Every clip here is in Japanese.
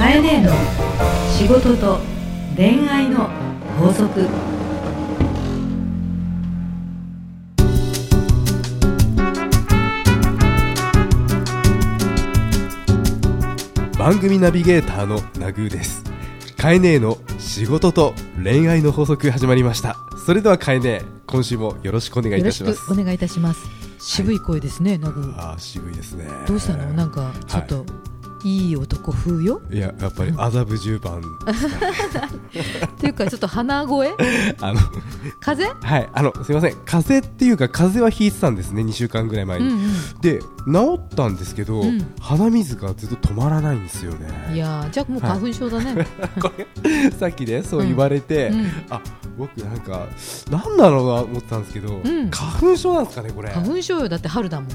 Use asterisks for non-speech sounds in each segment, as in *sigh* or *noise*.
カエネの仕事と恋愛の法則。番組ナビゲーターのナグーです。カエネの仕事と恋愛の法則始まりました。それではカエネ今週もよろしくお願いいたします。しくお願いいたします。渋い声ですね、ナグ。あー渋いですね。どうしたの、なんかちょっと、い、い男風よ。いややっぱり麻布十番 *laughs* っていうか、ちょっと鼻声？*laughs* あの風？邪。はいあのすいません風邪っていうか風邪はひいてたんですね2週間ぐらい前に、うんで治ったんですけど、うん鼻水がずっと止まらないんですよねうん。いやー、じゃあ、もう花粉症だね。*laughs* これさっきねそう言われて、うんあ僕なんかなんだろうなと思ってたんですけど、ん花粉症なんですかねこれ花粉症よ、だって春だもん。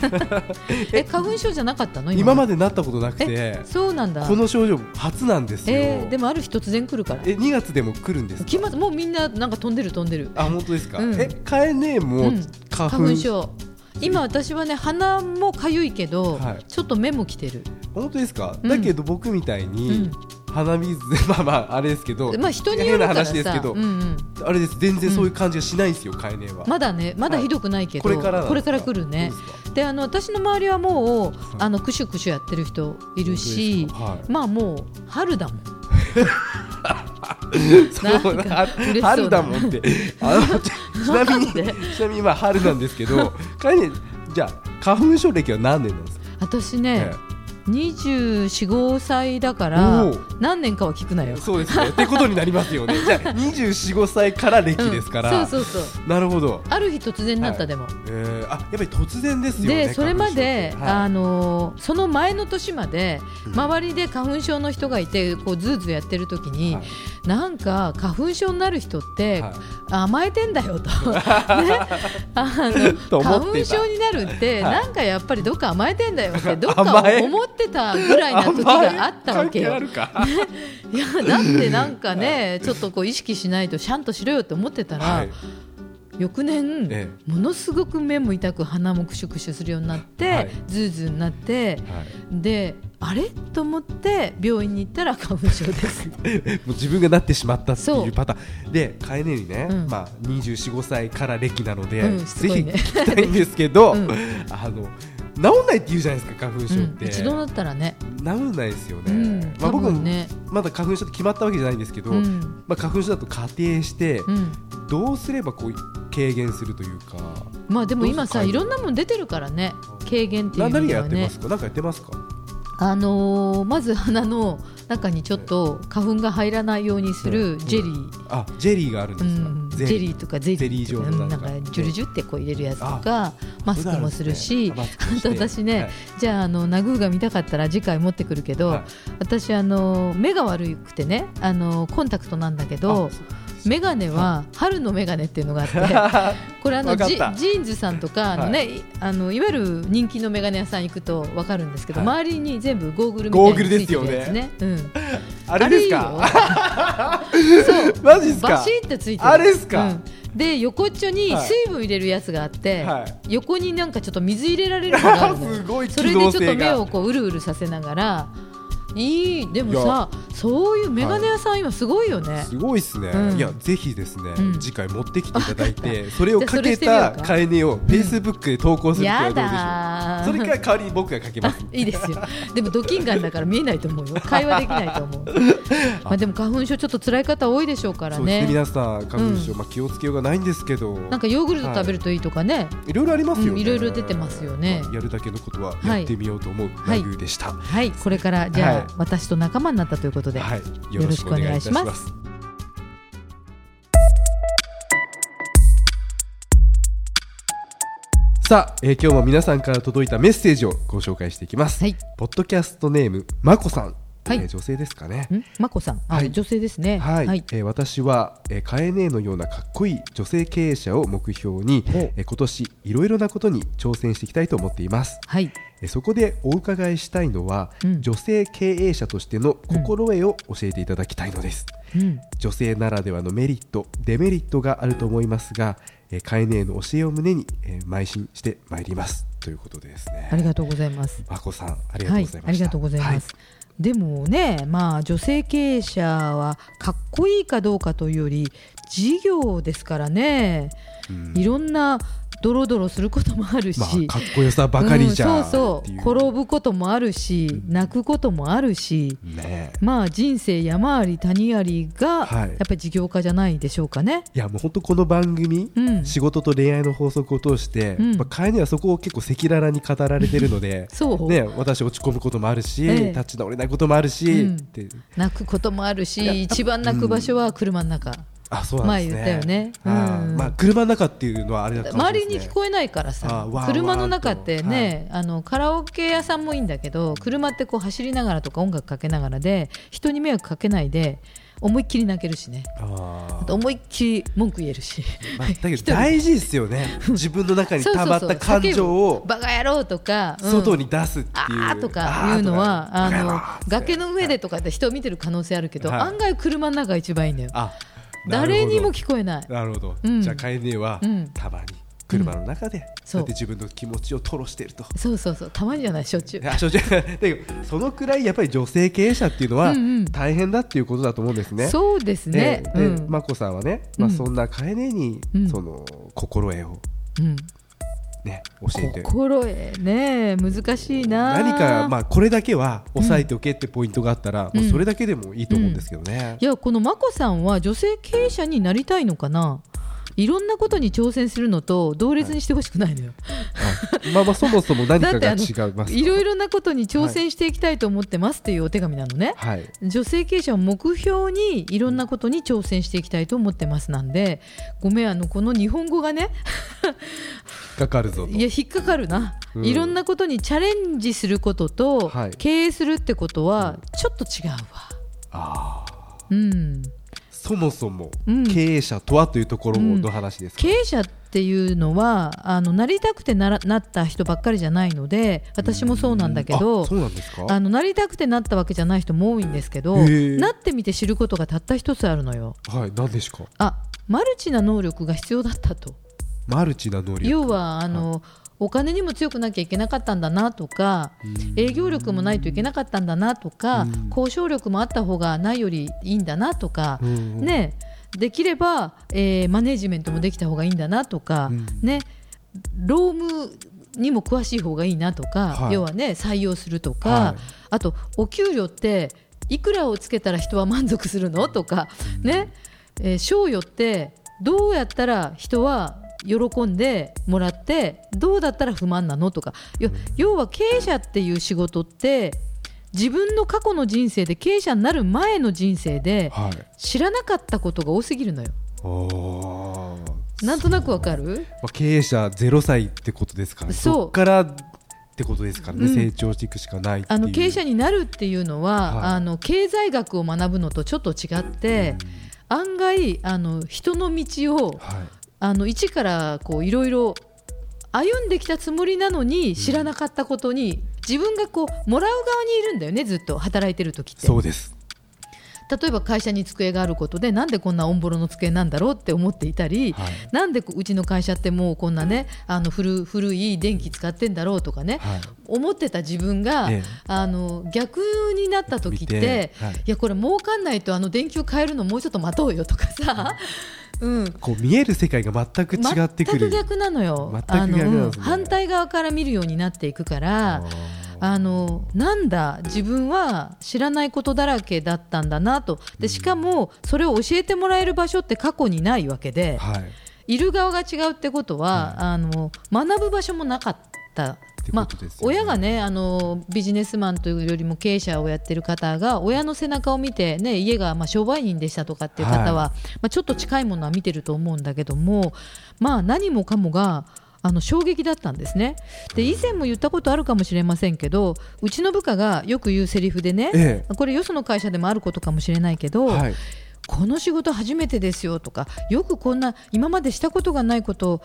*laughs* え、花粉症じゃなかったの？今まで。でなったことなくてそうなんだ。この症状初なんですよ、えー、でも、ある日突然来るから。え2月でも来るんですか？もうみんな、なんか飛んでる、飛んでる。あ本当ですか、うんえカエネもう花粉症。今私はね鼻もかゆいけど、はい。ちょっと目もきてる、本当ですか、うん。だけど僕みたいうにん、鼻水 *laughs* まあまああれですけど、まあ人によるからさ。変な話ですけど、うんうん、あれです。全然そういう感じがしないんですよ、カエネは。まだねまだひどくないけど、これからなんですか？来るね。であの私の周りはもうあのクシュクシュやってる人いるしはい。まあもう春だもん。*laughs* そうな。春だもんって。あのち *laughs* ちなみにちなみにまあ春なんですけどカエネじゃあ花粉症歴は何年なんですか、私ね、え245歳だから何年かは聞くなよ。えそうですね。ってことになりますよね。*laughs* じゃあ245歳から歴ですから、うんそうそうそう。なるほど。ある日突然なったでも、えー、あやっぱり突然ですよねでそれまで、花粉症ってあのーその前の年までうん。周りで花粉症の人がいてこうズーズーやってる時に、はい。なんか花粉症になる人って、はい。甘えてんだよと、*laughs* ね、あの花粉症になるって、はい。なんかやっぱりどっか甘えてんだよってどっか甘え思ってたぐらいな時があったわけよ。*laughs* いやだってなんかねちょっとこう意識しないとちゃんとしろよって思ってたら、はい。翌年、えものすごく目も痛く鼻もクシュクシュするようになって、はい。ズーズーになってはい。であれ？と思って病院に行ったら花粉症です。*laughs* もう自分がなってしまったってそいうう。パターン。でカエネにね、うん。まあ、24、5歳から歴なので、うんしつぜひ聞きたいんですけど、*laughs* うん。あの治んないって言うじゃないですか花粉症って、うん、一度だったらね、治んないですよね、うん、まあ、多僕もまだ花粉症って決まったわけじゃないんですけど、うん。まあ、花粉症だと仮定してうん、どうすればこう軽減するというか。まあでも今さいろんなもん出てるからね。軽減っていう意何味ではね何がやってますか？何かやってますか？あのーまず鼻の中にちょっと花粉が入らないようにするジェリー、あジェリーがあるんうですか、ん、ジェリーとかゼリーーとかなんんかジュルジュってこう入れるやつとかマスクもするし、あと私ね、はい。じゃああのナグーが見たかったら次回持ってくるけど、はい。私あの目が悪くてねあのコンタクトなんだけどメガネは春のメガネっていうのがあって *laughs* これあのジーンズさんとかあの、ねい。あのいわゆる人気のメガネ屋さん行くと分かるんですけど、はい。周りに全部ゴーグルみたいについてるやつね。うん。あれですか？あれいいよ。*laughs* そう。マジですか？バシってついてる。あれっすか？うん。で横っちょにはい。水分入れるやつがあって、はい。横になんかちょっと水入れられるのがあるのよ。*laughs* すごい機それでちょっと目がをこううるうるさせながらいい。でもさそういうメガネ屋さん今すごいよね、すごいですね、うん。いやぜひですね、うん。次回持ってきていただいて *laughs* それをかけたうかカエネをフェイスブックで投稿するってどうでしょう？だー。それから代わりに僕がかけます。*laughs* いいですよ。でもドキンガンだから見えないと思うよ。*laughs* 会話できないと思う。まあでも花粉症ちょっと辛い方多いでしょうからそうですね。ね皆さん花粉症、うん。まあ、気をつけようがないんですけど。なんかヨーグルト食べるといいとかね、い。ろいろありますよね、うんいろいろ出てますよね。まあやるだけのことはやってみようと思う。ラはい。グーでした、はい。これからじゃあ、はい。私と仲間になったということで、はい、よろしくお願いします。さあ、えー今日も皆さんから届いたメッセージをご紹介していきます、はい。ポッドキャストネームまこさん、はい。えー女性ですかね。ん？まこさん。あ、はい。女性ですね。はい、はい、えー私は、えー、カエネのようなかっこいい女性経営者を目標に、えー今年いろいろなことに挑戦していきたいと思っています。はい。えーそこでお伺いしたいのは、うん。女性経営者としての心得を教えていただきたいのです、うん。女性ならではのメリットデメリットがあると思いますが、えー、カエネの教えを胸に、えー邁進してまいります。ということでですね。ありがとうございます。まこさんありがとうございました、はい、ありがとうございます。でもね、まあ女性経営者はかっこいいかどうかというより事業ですからね、うん。いろんなドロドロすることもあるし、まあ、かっこよさばかりじゃん、う。んそうそう。転ぶこともあるし、泣くこともあるし、ねまあ人生山あり谷ありが、はい。やっぱり事業家じゃないでしょうかね。いやもう本当この番組、うん。仕事と恋愛の法則を通して、うん。まあ、カエネはそこを結構赤裸々に語られてるので *laughs* そう、ね、私落ち込むこともあるし、ええ。立ち直れないこともあるし、うん。って泣くこともあるし、一番泣く場所は車の中。あそうなんですね。前言ったよね。うん。まあ、車の中っていうのはあれだかもしれない。周りに聞こえないからあさ車の中ってね、あのカラオケ屋さんもいいんだけど車ってこう走りながらとか音楽かけながらで人に迷惑かけないで思いっきり泣けるしね。あと思いっきり文句言えるし、まあ、だけど *laughs* 大事ですよね。自分の中に溜まった感情をバカ野郎とか、うん。外に出すっていう、あーとかいうのはあの崖の上でとかって人を見てる可能性あるけど、はい。案外車の中が一番いいんだよ。あ誰にも聞こえない。なるほど、うん。じゃあカエネは、うん。たまに車の中で、そう。やって自分の気持ちを吐露していると。そうそうそう。たまにじゃない。しょっちゅうあ正直だけどそのくらいやっぱり女性経営者っていうのは大変だっていうことだと思うんですね。そうですね。で、でうん。まこさんはね、まあ、うんそんなカエネに、うん。その心得を、うんね、教えて。心得ね難しいな。何か、まあ、これだけは押さえておけってポイントがあったら、うん。それだけでもいいと思うんですけどね。いやこの眞子さんは女性経営者になりたいのかな？いろんなことに挑戦するのと同列にしてほしくないのよ、あまあまあそもそも何かが違いてます。いろいろなことに挑戦していきたいと思ってますっていうお手紙なのね、はい。女性経営者を目標にいろんなことに挑戦していきたいと思ってますなんでごめんあのこの日本語がねかかるぞと。いや引っかかるな、うん。いろんなことにチャレンジすることと、はい。経営するってことはちょっと違うわ。あー。うんそもそもうん。経営者とはというところの話ですか、経営者っていうのはあのなりたくてならなった人ばっかりじゃないので私もそうなんだけどあそうなんですか？あのなりたくてなったわけじゃない人も多いんですけどなってみて知ることがたった一つあるのよ。はい何ですか？あマルチな能力が必要だったと。マルチな能力。要はあの、お金にも強くなきゃいけなかったんだなとか営業力もないといけなかったんだなとかうん。交渉力もあった方がないよりいいんだなとかね。できれば、えーマネジメントもできた方がいいんだなとか、うん。ね、労務にも詳しい方がいいなとか、はい。要はね採用するとか、はい。あとお給料っていくらをつけたら人は満足するのとか、ね。えー賞与ってどうやったら人は喜んでもらってどうだったら不満なのとか。よ要は経営者っていう仕事って自分の過去の人生で経営者になる前の人生ではい。知らなかったことが多すぎるのよ。なんとなくわかる？まあ、経営者0歳ってことですからそっからってことですからね、うん。成長していくしかないあの経営者になるっていうのは、はい。あの経済学を学ぶのとちょっと違って、案外あの人の道をはいあの一からこういろいろ歩んできたつもりなのに知らなかったことに、自分がこうもらう側にいるんだよねずっと働いてる時って。そうです。例えば会社に机があることでなんでこんなオンボロの机なんだろうって思っていたり、はい。なんでうちの会社ってもうこんなねあの古古い電気使ってんだろうとかね、はい。思ってた自分が、ええ。あの逆になった時ってはいい、やこれ儲かんないとあの電球変えるのもうちょっと待とうよとかさ、うん、こう見える世界が全く違ってくる。全く逆なのよ。あのうん反対側から見るようになっていくからあのなんだ自分は知らないことだらけだったんだなと。でしかもそれを教えてもらえる場所って過去にないわけで、はい。いる側が違うってことは、あの学ぶ場所もなかった。てまあ親がねあのビジネスマンというよりも経営者をやってる方が親の背中を見て、ね、家がまあ商売人でしたとかっていう方は、はまあ、ちょっと近いものは見てると思うんだけども、まあ、何もかもがあの衝撃だったんですね。で以前も言ったことあるかもしれませんけどうちの部下がよく言うセリフでね、え。これよその会社でもあることかもしれないけど、はい。この仕事初めてですよとかよくこんな今までしたことがないことを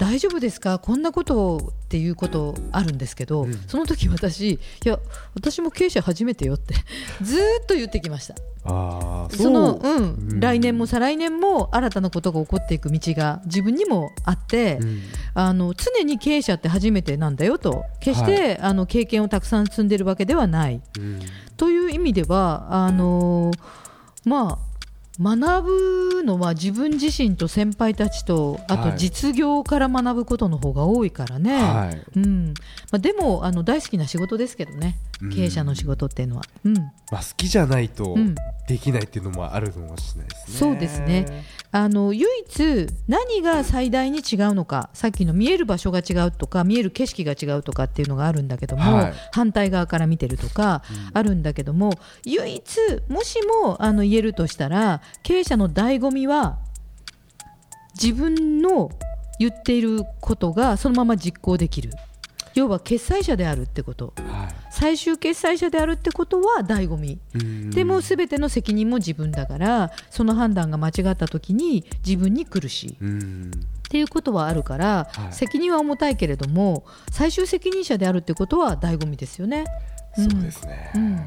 大丈夫ですか？こんなことっていうことあるんですけど、うん。その時私いや私も経営者初めてよって *laughs* ずーっと言ってきました。ああそのうん、うん。来年も再来年も新たなことが起こっていく道が自分にもあって、うん。あの常に経営者って初めてなんだよと。決して、あの経験をたくさん積んでるわけではない。うん。という意味ではあのまあ学ぶのは自分自身と先輩たちとあとはい。実業から学ぶことの方が多いからね、はい。うん。まあ、でもあの大好きな仕事ですけどね。うん。経営者の仕事っていうのは、うん。まあ、好きじゃないとうんできないっていうのもあるかもしれないですね。そうですね。あの唯一何が最大に違うのかさっきの見える場所が違うとか見える景色が違うとかっていうのがあるんだけども、はい。反対側から見てるとかあるんだけども、唯一もしもあの言えるとしたら経営者の醍醐味は自分の言っていることがそのまま実行できる要は決裁者であるってこと。は最終決裁者であるってことは醍醐味。いうん。でも全ての責任も自分だからその判断が間違った時に自分に苦しい。っうん。ていうことはあるから、はい。責任は重たいけれども最終責任者であるってことは醍醐味ですよね。そうですね。うん。い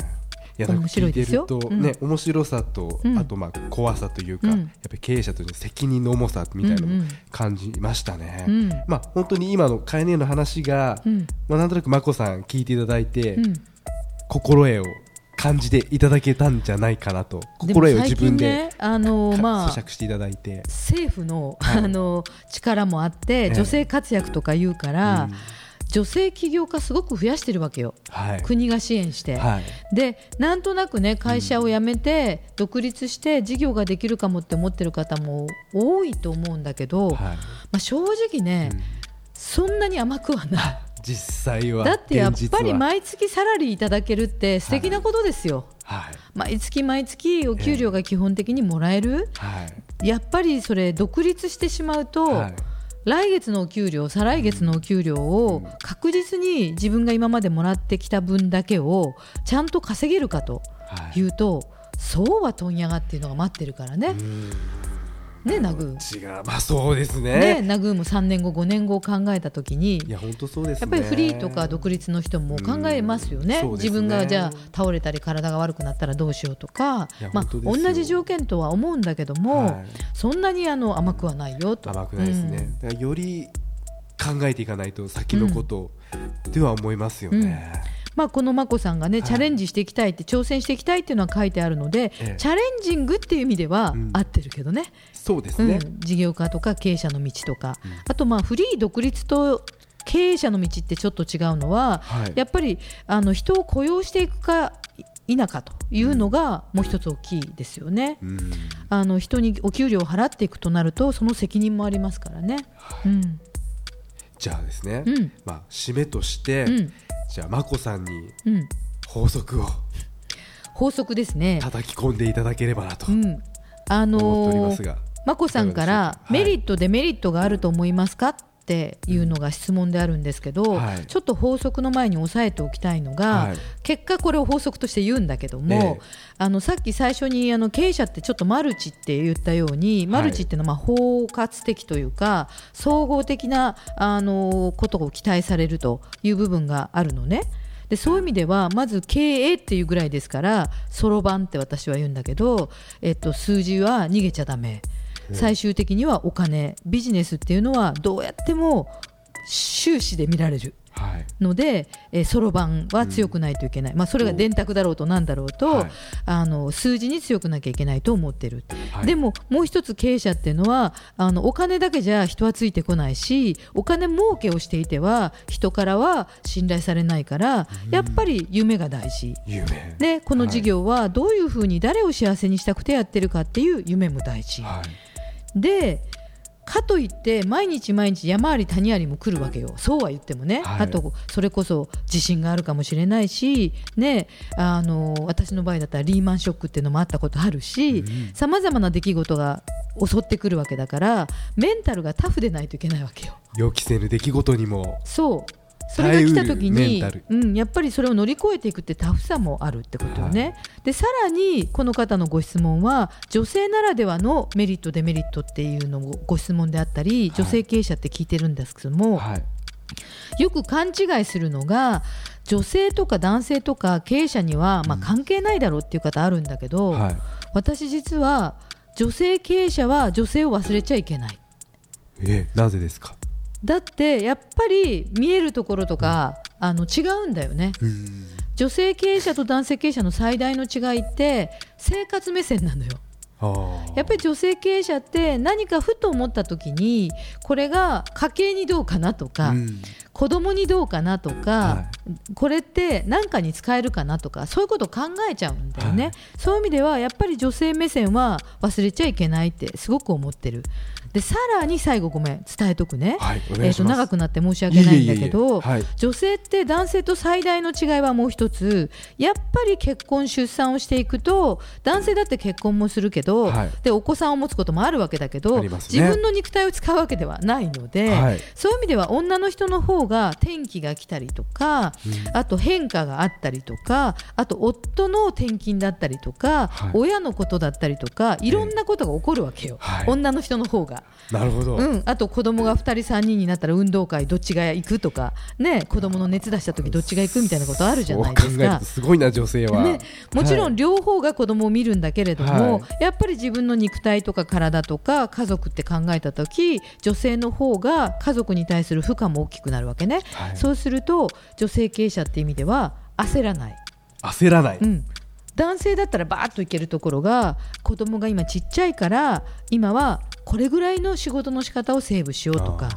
やなんか聞いてるとうん。ね、面白さと、うん。あとまあ怖さというか、うん。やっぱり経営者としての責任の重さみたいなのもうんうん感じましたね。うん。まあ本当に今のカエネの話が、うん。まあなんとなくまこさん聞いていただいて、うん。心得を感じていただけたんじゃないかなと心得を自分で、ねあのかまあ咀嚼していただいて、政府の,、はい。あの力もあって、ええ。女性活躍とか言うから、うん女性起業家すごく増やしてるわけよ。はい。国が支援して。はい。でなんとなくね会社を辞めて独立して事業ができるかもって思ってる方も多いと思うんだけど、はい。まあ、正直ね、うん。そんなに甘くはない。*laughs* 実際は。だってやっぱり毎月サラリーいただけるって素敵なことですよ。はい。毎月毎月お給料が基本的にもらえる、はい。やっぱりそれ独立してしまうと、はい来月のお給料再来月のお給料を確実に自分が今までもらってきた分だけをちゃんと稼げるかとはいいうと、そうは問屋がっていうのが待ってるからね。ねナグー。違う。まあそうですね、ねナグーも3年後5年後を考えた時にいや本当そうですね。やっぱりフリーとか独立の人も考えますよね,、うんね。自分がじゃあ倒れたり体が悪くなったらどうしようとか。まあ、同じ条件とは思うんだけども、はい。そんなにあの甘くはないよと。甘くないですね、だからより考えていかないと先のことでは思いますよね、まあ、この眞子さんがね、はい。チャレンジしていきたいって挑戦していきたいっていうのは書いてあるので、ええ。チャレンジングっていう意味ではうん。合ってるけどね,、そうですね、うん。事業家とか経営者の道とか、うん。あとまあフリー独立と経営者の道ってちょっと違うのは、はい。やっぱりあの人を雇用していくか否かというのがもう一つ大きいですよね。うん。あの人にお給料を払っていくとなるとその責任もありますからね。うんじゃあですね、うん。まあ締めとして、うん。じゃあ眞子さんにうん、法則を法則ですね。叩き込んでいただければなとうん、あ思っておりますが、眞子さんかいらメリット、デメリットがあると思いますか？っていうのが質問であるんですけど、はい。ちょっと法則の前に押さえておきたいのが、はい。結果これを法則として言うんだけども、ええ。あのさっき最初にあの経営者ってちょっとマルチって言ったように、マルチっていうのはまあ包括的というか総合的なあのことを期待されるという部分があるのね。でそういう意味ではまず経営っていうぐらいですからそろばんって私は言うんだけど、えっと、数字は逃げちゃダメ最終的にはお金ビジネスっていうのはどうやっても収支で見られるはい。のでそろばんは強くないといけない、まあ、それが電卓だろうとなんだろうと、はい。あの数字に強くなきゃいけないと思ってる、はい。でももう一つ経営者っていうのはあのお金だけじゃ人はついてこないしお金儲けをしていては人からは信頼されないから、やっぱり夢が大事。夢。でこの事業はどういうふうに誰を幸せにしたくてやってるかっていう夢も大事、はいでかといって毎日毎日山あり谷ありも来るわけよ。そうは言ってもね、はい。あとそれこそ地震があるかもしれないし、ね、あの私の場合だったらリーマンショックっていうのもあったことあるしさまざまな出来事が襲ってくるわけだからメンタルがタフでないといけないわけよ。予期せぬ出来事にも。そうそれが来た時にうん、やっぱりそれを乗り越えていくってタフさもあるってことよね。でさらにこの方のご質問は女性ならではのメリットデメリットっていうのをご質問であったり女性経営者って聞いてるんですけども、はい。よく勘違いするのが女性とか男性とか経営者には、まあ、関係ないだろうっていう方あるんだけど、はい。私実は女性経営者は女性を忘れちゃいけない。えなぜですか？だってやっぱり見えるところとかあの違うんだよね。うん。女性経営者と男性経営者の最大の違いって生活目線なのよ。やっぱり女性経営者って何かふと思った時にこれが家計にどうかなとか、うん子供にどうかなとか、はこれって何かに使えるかなとかそういうことを考えちゃうんだよね、はい。そういう意味ではやっぱり女性目線は忘れちゃいけないってすごく思ってる。でさらに最後ごめん伝えとくね、はいおえー、と長くなって申し訳ないんだけど女性って男性と最大の違いはもう一つやっぱり結婚出産をしていくと男性だって結婚もするけど、はい。でお子さんを持つこともあるわけだけど、ね。自分の肉体を使うわけではないので、はい。そういう意味では女の人の方が転機が来たりとか、あと変化があったりとかあと夫の転勤だったりとか、はい。親のことだったりとかいろんなことが起こるわけよ、はい。女の人の方が。なるほど、うん、あと子供が2人3人になったら運動会どっちが行くとか、ね、子供の熱出した時どっちが行くみたいなことあるじゃないですか。すごいな女性は、ね、もちろはい。ん両方が子供を見るんだけれども、はやっぱり自分の肉体とか体とか家族って考えた時女性の方が家族に対する負荷も大きくなるわけね、はい。そうすると女性経営者って意味では焦らない、焦らない、うん、男性だったらバーッといけるところが子供が今ちっちゃいから今はこれぐらいの仕事の仕方をセーブしようとか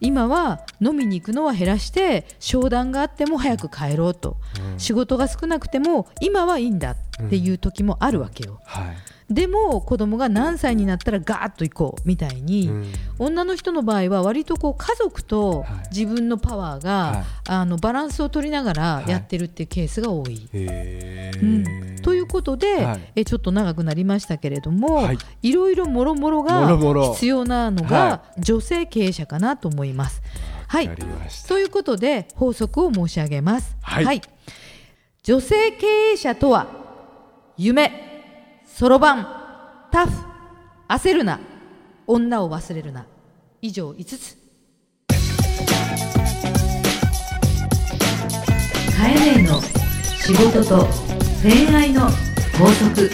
今は飲みに行くのは減らして商談があっても早く帰ろうと、うん。仕事が少なくても今はいいんだっていう時もあるわけよ、はいでも子供が何歳になったらガーッと行こうみたいに、うん。女の人の場合は割とこう家族とはい。自分のパワーが、はい。あのバランスを取りながらはい。やってるっていうケースが多い。へうーん、ということで、はい。えちょっと長くなりましたけれども、はい。い、ろいろもろもろもが必要なのはが女性経営者かなと思います。はい。ということで法則を申し上げます。はい。女性経営者とは夢、そろばん、タフ、焦るな、女を忘れるな。以上5つ。カエネの仕事と恋愛の法則。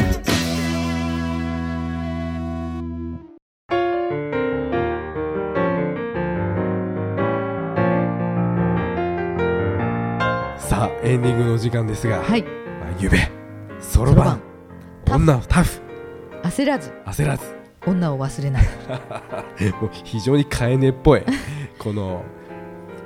さあエンディングのお時間ですが、はい、まあ、夢そろばん女タフ。焦らず。焦らず。女を忘れない。*laughs* もう非常にカエネっぽい。この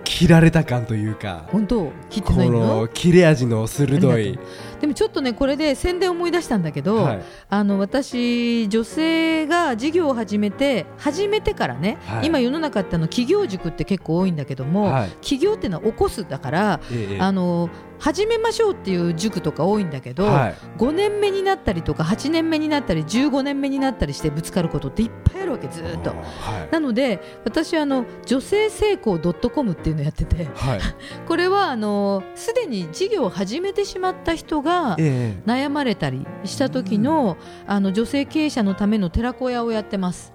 切られた感というか。本当？切ってこないの？の切れ味の鋭いでもちょっとねこれで宣伝思い出したんだけど、はい。あの私女性が事業を始めて始めてからね、はい。今世の中ってあの企業塾って結構多いんだけども、はい。企業っていうのは起こすだから、ええあの始めましょうっていう塾とか多いんだけど、はい。5年目になったりとか8年目になったり15年目になったりしてぶつかることっていっぱいあるわけずーっと。はい。なので私あの女性成功 .com っていうのやっててはい。*laughs* これはあのすでに事業を始めてしまった人がええ悩まれたりした時の,、あの女性経営者のための寺子屋をやってます。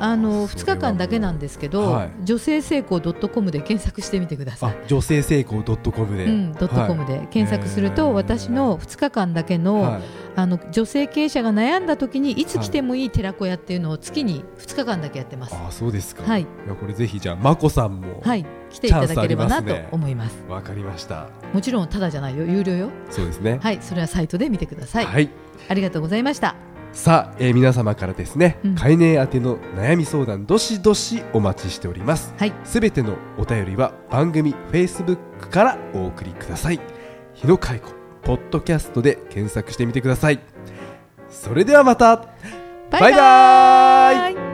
あの2それは。日間だけなんですけど、はい。女性成功 .com で検索してみてください。あ。女性成功 .com で、うん、ドットコムで検索すると、私の2日間だけの,、はい。あの女性経営者が悩んだ時にい。つ来てもいい寺子屋っていうのを月に2日間だけやってます。あそうですか、はい。やこれぜひじゃあまこさんもはい、来ていただければなと思います。わかりました。もちろんただじゃないよ、有料よ。そうですね。はい、それはサイトで見てください。はい。ありがとうございました。さあ、えー皆様からですね、うん。飼い犬宛ての悩み相談どしどしお待ちしております。はい、すべてのお便りは番組 Facebook からお送りください。日野海子ポッドキャストで検索してみてください。それではまた。バイバイ